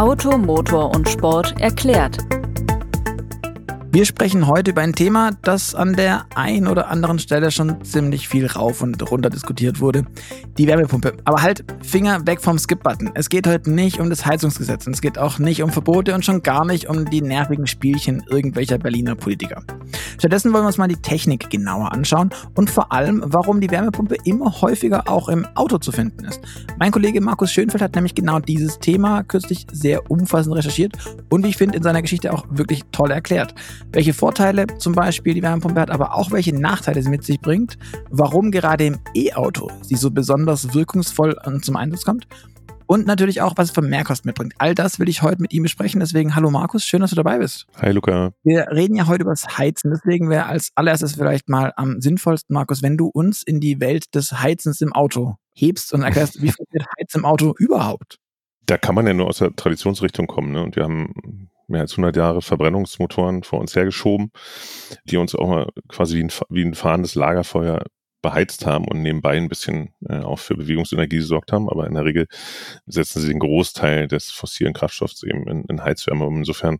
Auto, Motor und Sport erklärt. Wir sprechen heute über ein Thema, das an der einen oder anderen Stelle schon ziemlich viel rauf und runter diskutiert wurde. Die Wärmepumpe. Aber halt, Finger weg vom Skip-Button. Es geht heute nicht um das Heizungsgesetz und es geht auch nicht um Verbote und schon gar nicht um die nervigen Spielchen irgendwelcher Berliner Politiker. Stattdessen wollen wir uns mal die Technik genauer anschauen und vor allem, warum die Wärmepumpe immer häufiger auch im Auto zu finden ist. Mein Kollege Markus Schönfeld hat nämlich genau dieses Thema kürzlich sehr umfassend recherchiert und wie ich finde in seiner Geschichte auch wirklich toll erklärt welche Vorteile zum Beispiel die Wärmepumpe hat, aber auch welche Nachteile sie mit sich bringt, warum gerade im E-Auto sie so besonders wirkungsvoll zum Einsatz kommt und natürlich auch, was es für Mehrkosten mitbringt. All das will ich heute mit ihm besprechen. Deswegen, hallo Markus, schön, dass du dabei bist. Hi Luca. Wir reden ja heute über das Heizen. Deswegen wäre als allererstes vielleicht mal am sinnvollsten, Markus, wenn du uns in die Welt des Heizens im Auto hebst und erklärst, wie funktioniert Heizen im Auto überhaupt? Da kann man ja nur aus der Traditionsrichtung kommen. Ne? Und wir haben mehr als 100 Jahre Verbrennungsmotoren vor uns hergeschoben, die uns auch mal quasi wie ein, wie ein fahrendes Lagerfeuer beheizt haben und nebenbei ein bisschen äh, auch für Bewegungsenergie gesorgt haben. Aber in der Regel setzen sie den Großteil des fossilen Kraftstoffs eben in, in Heizwärme. Und insofern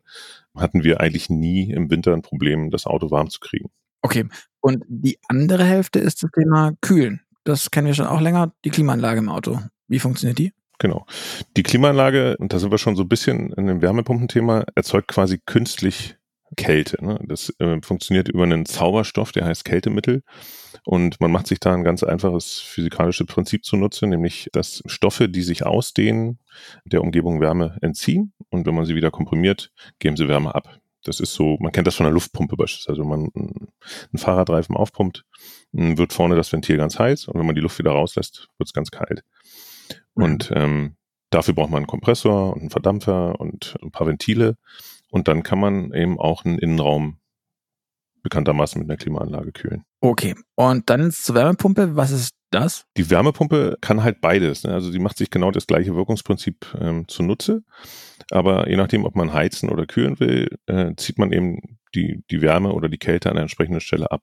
hatten wir eigentlich nie im Winter ein Problem, das Auto warm zu kriegen. Okay. Und die andere Hälfte ist das Thema Kühlen. Das kennen wir schon auch länger, die Klimaanlage im Auto. Wie funktioniert die? Genau. Die Klimaanlage, und da sind wir schon so ein bisschen in dem Wärmepumpenthema, erzeugt quasi künstlich Kälte. Ne? Das äh, funktioniert über einen Zauberstoff, der heißt Kältemittel. Und man macht sich da ein ganz einfaches physikalisches Prinzip zunutze, nämlich dass Stoffe, die sich ausdehnen, der Umgebung Wärme entziehen. Und wenn man sie wieder komprimiert, geben sie Wärme ab. Das ist so, man kennt das von der Luftpumpe beispielsweise. Also wenn man einen Fahrradreifen aufpumpt, wird vorne das Ventil ganz heiß und wenn man die Luft wieder rauslässt, wird es ganz kalt. Mhm. Und ähm, dafür braucht man einen Kompressor und einen Verdampfer und ein paar Ventile. Und dann kann man eben auch einen Innenraum bekanntermaßen mit einer Klimaanlage kühlen. Okay. Und dann zur Wärmepumpe. Was ist das? Die Wärmepumpe kann halt beides. Ne? Also sie macht sich genau das gleiche Wirkungsprinzip ähm, zunutze. Aber je nachdem, ob man heizen oder kühlen will, äh, zieht man eben die, die Wärme oder die Kälte an der entsprechenden Stelle ab.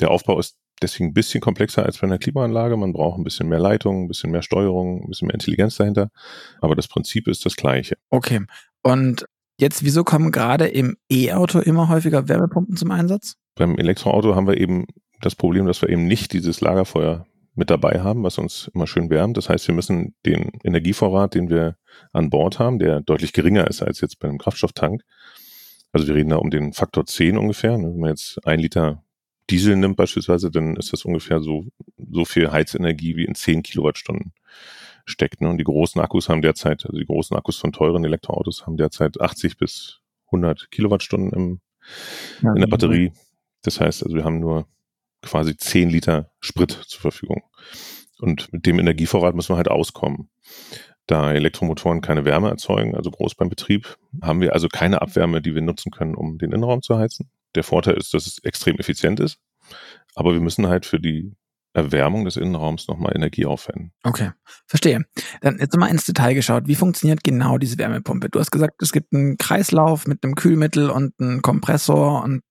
Der Aufbau ist deswegen ein bisschen komplexer als bei einer Klimaanlage. Man braucht ein bisschen mehr Leitung, ein bisschen mehr Steuerung, ein bisschen mehr Intelligenz dahinter. Aber das Prinzip ist das gleiche. Okay. Und jetzt, wieso kommen gerade im E-Auto immer häufiger Wärmepumpen zum Einsatz? Beim Elektroauto haben wir eben das Problem, dass wir eben nicht dieses Lagerfeuer mit dabei haben, was uns immer schön wärmt. Das heißt, wir müssen den Energievorrat, den wir an Bord haben, der deutlich geringer ist als jetzt bei einem Kraftstofftank. Also wir reden da um den Faktor 10 ungefähr. Wenn man jetzt ein Liter Diesel nimmt beispielsweise, dann ist das ungefähr so, so viel Heizenergie wie in 10 Kilowattstunden steckt. Ne? Und die großen Akkus haben derzeit, also die großen Akkus von teuren Elektroautos haben derzeit 80 bis 100 Kilowattstunden im, ja, in der Batterie. Das heißt, also wir haben nur quasi 10 Liter Sprit zur Verfügung. Und mit dem Energievorrat müssen wir halt auskommen. Da Elektromotoren keine Wärme erzeugen, also groß beim Betrieb, haben wir also keine Abwärme, die wir nutzen können, um den Innenraum zu heizen. Der Vorteil ist, dass es extrem effizient ist, aber wir müssen halt für die Erwärmung des Innenraums nochmal Energie aufwenden. Okay, verstehe. Dann jetzt mal ins Detail geschaut. Wie funktioniert genau diese Wärmepumpe? Du hast gesagt, es gibt einen Kreislauf mit einem Kühlmittel und einem Kompressor und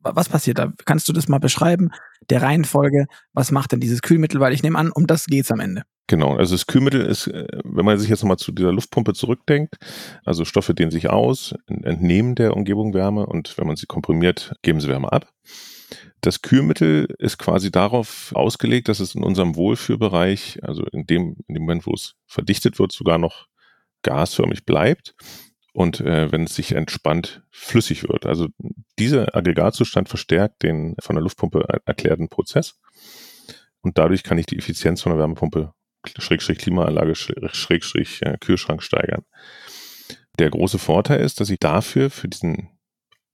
was passiert da? Kannst du das mal beschreiben? Der Reihenfolge, was macht denn dieses Kühlmittel? Weil ich nehme an, um das geht's am Ende. Genau, also das Kühlmittel ist, äh, wenn man sich jetzt nochmal zu dieser Luftpumpe zurückdenkt, also Stoffe dehnen sich aus, entnehmen der Umgebung Wärme und wenn man sie komprimiert, geben sie Wärme ab. Das Kühlmittel ist quasi darauf ausgelegt, dass es in unserem Wohlfühlbereich, also in dem, in dem Moment, wo es verdichtet wird, sogar noch gasförmig bleibt und äh, wenn es sich entspannt flüssig wird. Also dieser Aggregatzustand verstärkt den von der Luftpumpe erklärten Prozess und dadurch kann ich die Effizienz von der Wärmepumpe Schrägstrich Klimaanlage Schrägstrich äh, Kühlschrank steigern. Der große Vorteil ist, dass ich dafür für diesen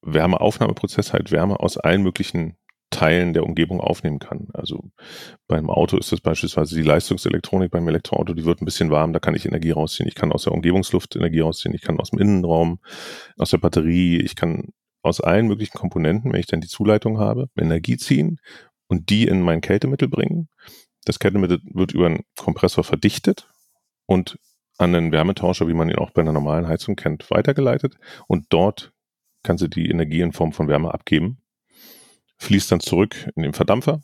Wärmeaufnahmeprozess halt Wärme aus allen möglichen Teilen der Umgebung aufnehmen kann. Also beim Auto ist das beispielsweise die Leistungselektronik beim Elektroauto, die wird ein bisschen warm, da kann ich Energie rausziehen. Ich kann aus der Umgebungsluft Energie rausziehen, ich kann aus dem Innenraum, aus der Batterie, ich kann aus allen möglichen Komponenten, wenn ich dann die Zuleitung habe, Energie ziehen und die in mein Kältemittel bringen. Das Kältemittel wird über einen Kompressor verdichtet und an einen Wärmetauscher, wie man ihn auch bei einer normalen Heizung kennt, weitergeleitet und dort kann sie die Energie in Form von Wärme abgeben fließt dann zurück in den Verdampfer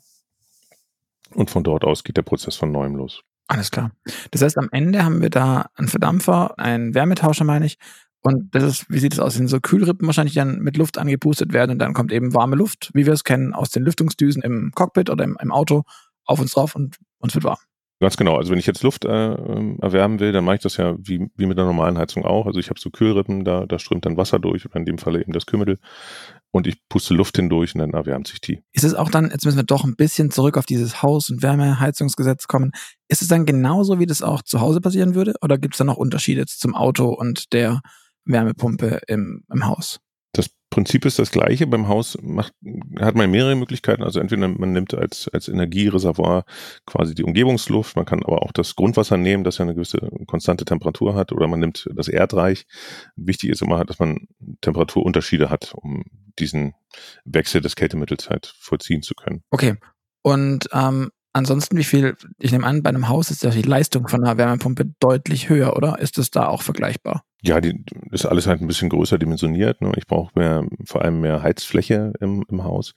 und von dort aus geht der Prozess von neuem los. Alles klar. Das heißt, am Ende haben wir da einen Verdampfer, einen Wärmetauscher, meine ich. Und das ist, wie sieht es aus? Sind so Kühlrippen wahrscheinlich dann mit Luft angepustet werden und dann kommt eben warme Luft, wie wir es kennen, aus den Lüftungsdüsen im Cockpit oder im, im Auto auf uns drauf und uns wird warm. Ganz genau. Also wenn ich jetzt Luft äh, ähm, erwärmen will, dann mache ich das ja wie, wie mit der normalen Heizung auch. Also ich habe so Kühlrippen, da, da strömt dann Wasser durch oder in dem Falle eben das Kühlmittel und ich puste Luft hindurch und dann erwärmt sich die. Ist es auch dann, jetzt müssen wir doch ein bisschen zurück auf dieses Haus- und Wärmeheizungsgesetz kommen, ist es dann genauso, wie das auch zu Hause passieren würde oder gibt es da noch Unterschiede zum Auto und der Wärmepumpe im, im Haus? Prinzip ist das gleiche. Beim Haus macht, hat man mehrere Möglichkeiten. Also entweder man nimmt als, als Energiereservoir quasi die Umgebungsluft, man kann aber auch das Grundwasser nehmen, das ja eine gewisse konstante Temperatur hat, oder man nimmt das Erdreich. Wichtig ist immer, dass man Temperaturunterschiede hat, um diesen Wechsel des Kältemittels halt vollziehen zu können. Okay. Und ähm, ansonsten, wie viel, ich nehme an, bei einem Haus ist ja die Leistung von einer Wärmepumpe deutlich höher, oder? Ist es da auch vergleichbar? Ja, die ist alles halt ein bisschen größer dimensioniert. Ne? Ich brauche mehr, vor allem mehr Heizfläche im, im Haus.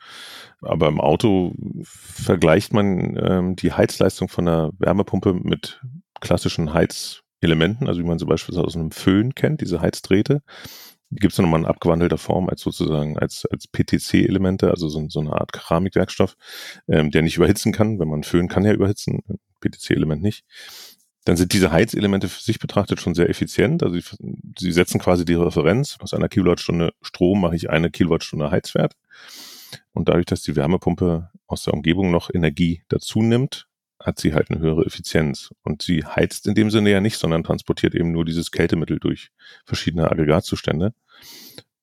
Aber im Auto vergleicht man ähm, die Heizleistung von einer Wärmepumpe mit klassischen Heizelementen, also wie man sie beispielsweise aus einem Föhn kennt, diese Heizdrähte. Die gibt es nochmal in abgewandelter Form als sozusagen als, als PTC-Elemente, also so, so, eine Art Keramikwerkstoff, ähm, der nicht überhitzen kann. Wenn man Föhn kann ja überhitzen, PTC-Element nicht dann sind diese Heizelemente für sich betrachtet schon sehr effizient. Also sie, setzen quasi die Referenz. Aus einer Kilowattstunde Strom mache ich eine Kilowattstunde Heizwert. Und dadurch, dass die Wärmepumpe aus der Umgebung noch Energie dazu nimmt, hat sie halt eine höhere Effizienz. Und sie heizt in dem Sinne ja nicht, sondern transportiert eben nur dieses Kältemittel durch verschiedene Aggregatzustände.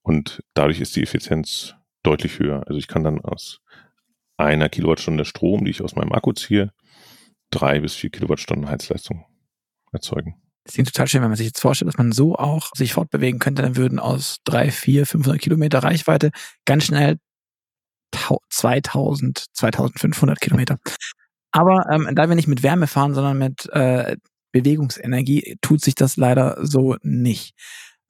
Und dadurch ist die Effizienz deutlich höher. Also ich kann dann aus einer Kilowattstunde Strom, die ich aus meinem Akku ziehe, drei bis vier Kilowattstunden Heizleistung erzeugen. Das klingt total schön, wenn man sich jetzt vorstellt, dass man so auch sich fortbewegen könnte, dann würden aus drei, vier, 500 Kilometer Reichweite ganz schnell 2000, 2500 Kilometer. Aber ähm, da wir nicht mit Wärme fahren, sondern mit äh, Bewegungsenergie, tut sich das leider so nicht.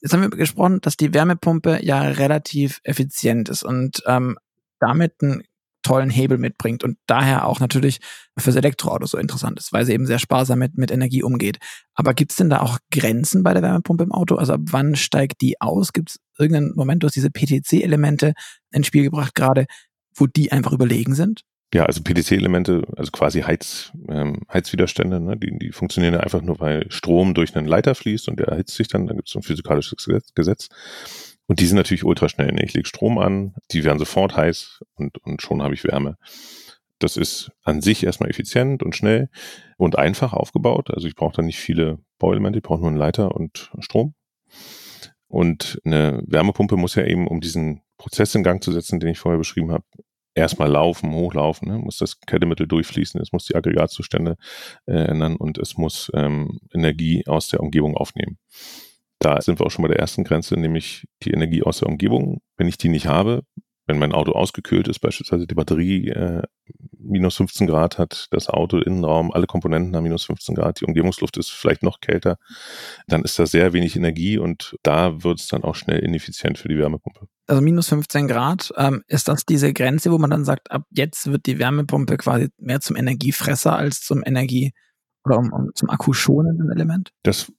Jetzt haben wir gesprochen, dass die Wärmepumpe ja relativ effizient ist und ähm, damit ein tollen Hebel mitbringt und daher auch natürlich fürs Elektroauto so interessant ist, weil sie eben sehr sparsam mit, mit Energie umgeht. Aber gibt es denn da auch Grenzen bei der Wärmepumpe im Auto? Also ab wann steigt die aus? Gibt es irgendeinen Moment, du hast diese PTC-Elemente ins Spiel gebracht gerade, wo die einfach überlegen sind? Ja, also PTC-Elemente, also quasi Heiz, ähm, Heizwiderstände, ne, die, die funktionieren ja einfach nur, weil Strom durch einen Leiter fließt und der erhitzt sich dann, da gibt es ein physikalisches Gesetz. Und die sind natürlich ultraschnell. Ne? Ich lege Strom an, die werden sofort heiß und, und schon habe ich Wärme. Das ist an sich erstmal effizient und schnell und einfach aufgebaut. Also ich brauche da nicht viele Bauelemente, ich brauche nur einen Leiter und Strom. Und eine Wärmepumpe muss ja eben, um diesen Prozess in Gang zu setzen, den ich vorher beschrieben habe, erstmal laufen, hochlaufen, ne? muss das Kältemittel durchfließen, es muss die Aggregatzustände äh, ändern und es muss ähm, Energie aus der Umgebung aufnehmen. Da sind wir auch schon bei der ersten Grenze, nämlich die Energie aus der Umgebung. Wenn ich die nicht habe, wenn mein Auto ausgekühlt ist, beispielsweise die Batterie äh, minus 15 Grad hat, das Auto, Innenraum, alle Komponenten haben minus 15 Grad, die Umgebungsluft ist vielleicht noch kälter, dann ist da sehr wenig Energie und da wird es dann auch schnell ineffizient für die Wärmepumpe. Also minus 15 Grad, ähm, ist das diese Grenze, wo man dann sagt, ab jetzt wird die Wärmepumpe quasi mehr zum Energiefresser als zum Energie- oder um, um zum Akku schonenden Element? Das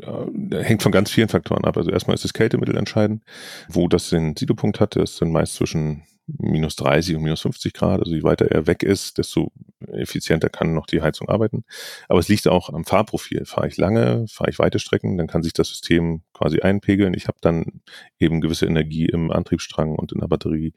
äh, hängt von ganz vielen Faktoren ab. Also erstmal ist das Kältemittel entscheidend, wo das den Siedepunkt hat. Das dann meist zwischen minus 30 und minus 50 Grad. Also je weiter er weg ist, desto effizienter kann noch die Heizung arbeiten. Aber es liegt auch am Fahrprofil. Fahre ich lange, fahre ich weite Strecken, dann kann sich das System quasi einpegeln. Ich habe dann eben gewisse Energie im Antriebsstrang und in der Batterie,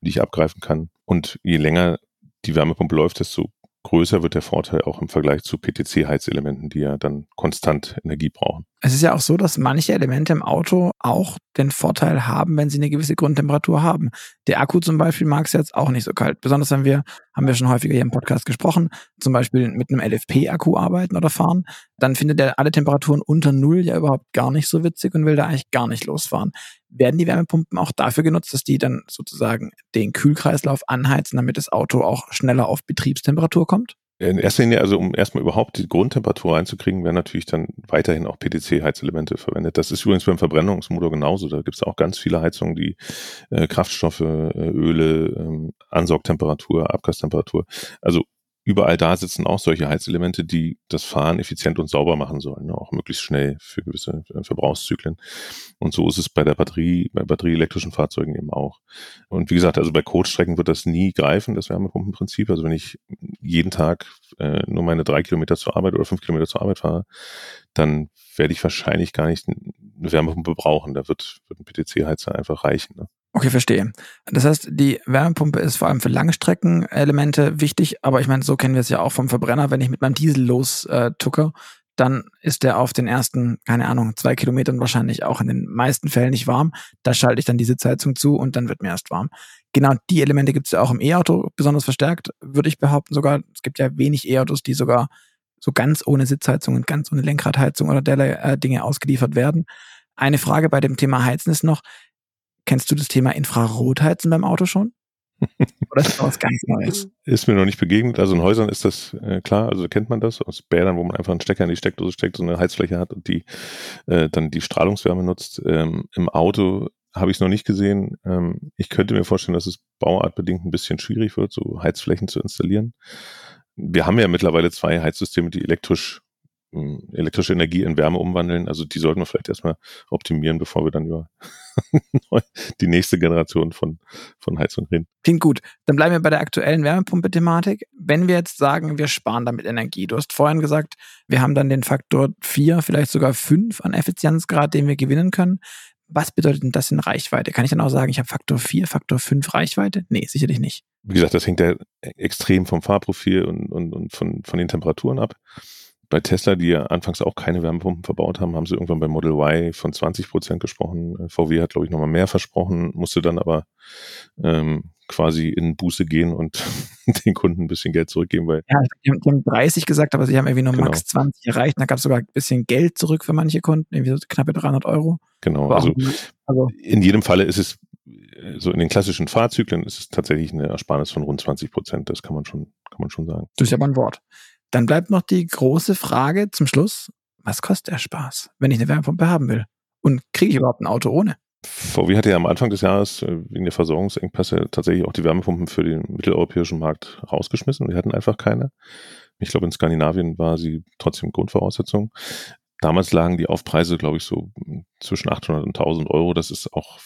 die ich abgreifen kann. Und je länger die Wärmepumpe läuft, desto größer wird der Vorteil auch im Vergleich zu PTC-Heizelementen, die ja dann konstant Energie brauchen. Es ist ja auch so, dass manche Elemente im Auto auch den Vorteil haben, wenn sie eine gewisse Grundtemperatur haben. Der Akku zum Beispiel mag es jetzt auch nicht so kalt. Besonders wenn wir, haben wir schon häufiger hier im Podcast gesprochen, zum Beispiel mit einem LFP-Akku arbeiten oder fahren, dann findet er alle Temperaturen unter Null ja überhaupt gar nicht so witzig und will da eigentlich gar nicht losfahren. Werden die Wärmepumpen auch dafür genutzt, dass die dann sozusagen den Kühlkreislauf anheizen, damit das Auto auch schneller auf Betriebstemperatur kommt? In erster Linie, also um erstmal überhaupt die Grundtemperatur reinzukriegen, werden natürlich dann weiterhin auch PTC-Heizelemente verwendet. Das ist übrigens beim Verbrennungsmotor genauso. Da gibt es auch ganz viele Heizungen, die äh, Kraftstoffe, äh, Öle, ähm, Ansaugtemperatur, Abgastemperatur. Also überall da sitzen auch solche Heizelemente, die das Fahren effizient und sauber machen sollen, ne? auch möglichst schnell für gewisse äh, Verbrauchszyklen. Und so ist es bei der Batterie, bei batterieelektrischen Fahrzeugen eben auch. Und wie gesagt, also bei Coachstrecken wird das nie greifen, das Wärmepumpenprinzip. Also wenn ich jeden Tag äh, nur meine drei Kilometer zur Arbeit oder fünf Kilometer zur Arbeit fahre, dann werde ich wahrscheinlich gar nicht eine Wärmepumpe brauchen. Da wird, wird ein PTC-Heizer einfach reichen. Ne? Okay, verstehe. Das heißt, die Wärmepumpe ist vor allem für Langstreckenelemente wichtig, aber ich meine, so kennen wir es ja auch vom Verbrenner. Wenn ich mit meinem Diesel los äh, tucke, dann ist der auf den ersten, keine Ahnung, zwei Kilometern wahrscheinlich auch in den meisten Fällen nicht warm. Da schalte ich dann die Sitzheizung zu und dann wird mir erst warm. Genau die Elemente gibt es ja auch im E-Auto besonders verstärkt, würde ich behaupten sogar. Es gibt ja wenig E-Autos, die sogar so ganz ohne Sitzheizung und ganz ohne Lenkradheizung oder derlei äh, Dinge ausgeliefert werden. Eine Frage bei dem Thema Heizen ist noch, Kennst du das Thema Infrarotheizen beim Auto schon? Oder ist das was ganz Neues? Ist mir noch nicht begegnet. Also in Häusern ist das äh, klar, also kennt man das aus Bädern, wo man einfach einen Stecker in die Steckdose steckt, so eine Heizfläche hat und die äh, dann die Strahlungswärme nutzt. Ähm, Im Auto habe ich es noch nicht gesehen. Ähm, ich könnte mir vorstellen, dass es bauartbedingt ein bisschen schwierig wird, so Heizflächen zu installieren. Wir haben ja mittlerweile zwei Heizsysteme, die elektrisch elektrische Energie in Wärme umwandeln. Also die sollten wir vielleicht erstmal optimieren, bevor wir dann über die nächste Generation von, von Heizung reden. Klingt gut. Dann bleiben wir bei der aktuellen Wärmepumpe-Thematik. Wenn wir jetzt sagen, wir sparen damit Energie, du hast vorhin gesagt, wir haben dann den Faktor 4, vielleicht sogar 5 an Effizienzgrad, den wir gewinnen können. Was bedeutet denn das in Reichweite? Kann ich dann auch sagen, ich habe Faktor 4, Faktor 5 Reichweite? Nee, sicherlich nicht. Wie gesagt, das hängt ja extrem vom Fahrprofil und, und, und von, von den Temperaturen ab bei Tesla, die ja anfangs auch keine Wärmepumpen verbaut haben, haben sie irgendwann bei Model Y von 20 Prozent gesprochen. VW hat, glaube ich, nochmal mehr versprochen, musste dann aber ähm, quasi in Buße gehen und den Kunden ein bisschen Geld zurückgeben. Weil ja, die haben 30 gesagt, aber sie haben irgendwie nur genau. max 20 erreicht. Da gab es sogar ein bisschen Geld zurück für manche Kunden, irgendwie so knappe 300 Euro. Genau, also, also in jedem Falle ist es so in den klassischen Fahrzyklen ist es tatsächlich eine Ersparnis von rund 20 Prozent. Das kann man schon, kann man schon sagen. Das ist ja aber ein Wort. Dann bleibt noch die große Frage zum Schluss. Was kostet der Spaß, wenn ich eine Wärmepumpe haben will? Und kriege ich überhaupt ein Auto ohne? VW hatte ja am Anfang des Jahres äh, wegen der Versorgungsengpässe tatsächlich auch die Wärmepumpen für den mitteleuropäischen Markt rausgeschmissen. Wir hatten einfach keine. Ich glaube, in Skandinavien war sie trotzdem Grundvoraussetzung. Damals lagen die Aufpreise, glaube ich, so zwischen 800 und 1000 Euro. Das ist auch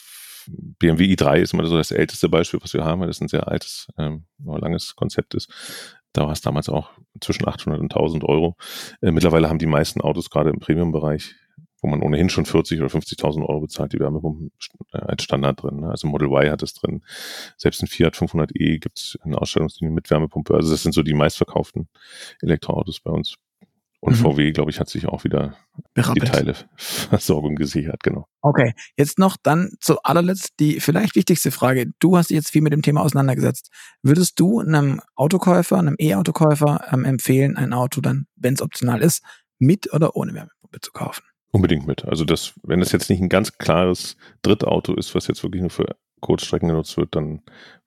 BMW i3 ist immer so das älteste Beispiel, was wir haben, weil das ein sehr altes, ähm, langes Konzept ist. Da war es damals auch zwischen 800 und 1000 Euro. Äh, mittlerweile haben die meisten Autos gerade im Premium-Bereich, wo man ohnehin schon 40 oder 50.000 Euro bezahlt, die Wärmepumpen äh, als Standard drin. Ne? Also Model Y hat es drin. Selbst ein Fiat 500e gibt es eine Ausstellungslinie mit Wärmepumpe. Also das sind so die meistverkauften Elektroautos bei uns. Und mhm. VW, glaube ich, hat sich auch wieder Berappelt. die Teileversorgung gesichert, genau. Okay, jetzt noch dann zu allerletzt die vielleicht wichtigste Frage. Du hast dich jetzt viel mit dem Thema auseinandergesetzt. Würdest du einem Autokäufer, einem E-Autokäufer ähm, empfehlen, ein Auto dann, wenn es optional ist, mit oder ohne Wärmepumpe zu kaufen? Unbedingt mit. Also das, wenn das jetzt nicht ein ganz klares Drittauto ist, was jetzt wirklich nur für Kurzstrecken genutzt wird, dann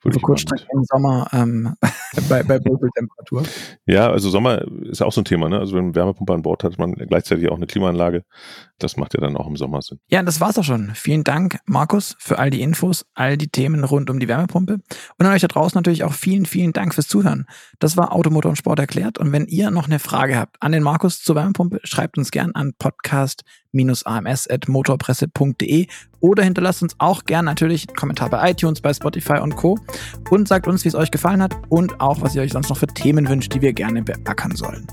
würde ich. Kurzstrecken im Sommer ähm, bei, bei Wohlfühltemperatur. Ja, also Sommer ist ja auch so ein Thema. Ne? Also wenn man Wärmepumpe an Bord hat, hat man gleichzeitig auch eine Klimaanlage. Das macht ja dann auch im Sommer Sinn. Ja, das war's auch schon. Vielen Dank, Markus, für all die Infos, all die Themen rund um die Wärmepumpe. Und an euch da draußen natürlich auch vielen, vielen Dank fürs Zuhören. Das war Automotor und Sport erklärt. Und wenn ihr noch eine Frage habt an den Markus zur Wärmepumpe, schreibt uns gern an podcast-ams.motorpresse.de oder hinterlasst uns auch gern natürlich einen Kommentar bei iTunes, bei Spotify und Co. Und sagt uns, wie es euch gefallen hat und auch, was ihr euch sonst noch für Themen wünscht, die wir gerne beackern sollen.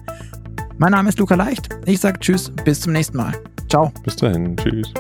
Mein Name ist Luca Leicht. Ich sage Tschüss, bis zum nächsten Mal. Ciao. Bis dahin. Tschüss.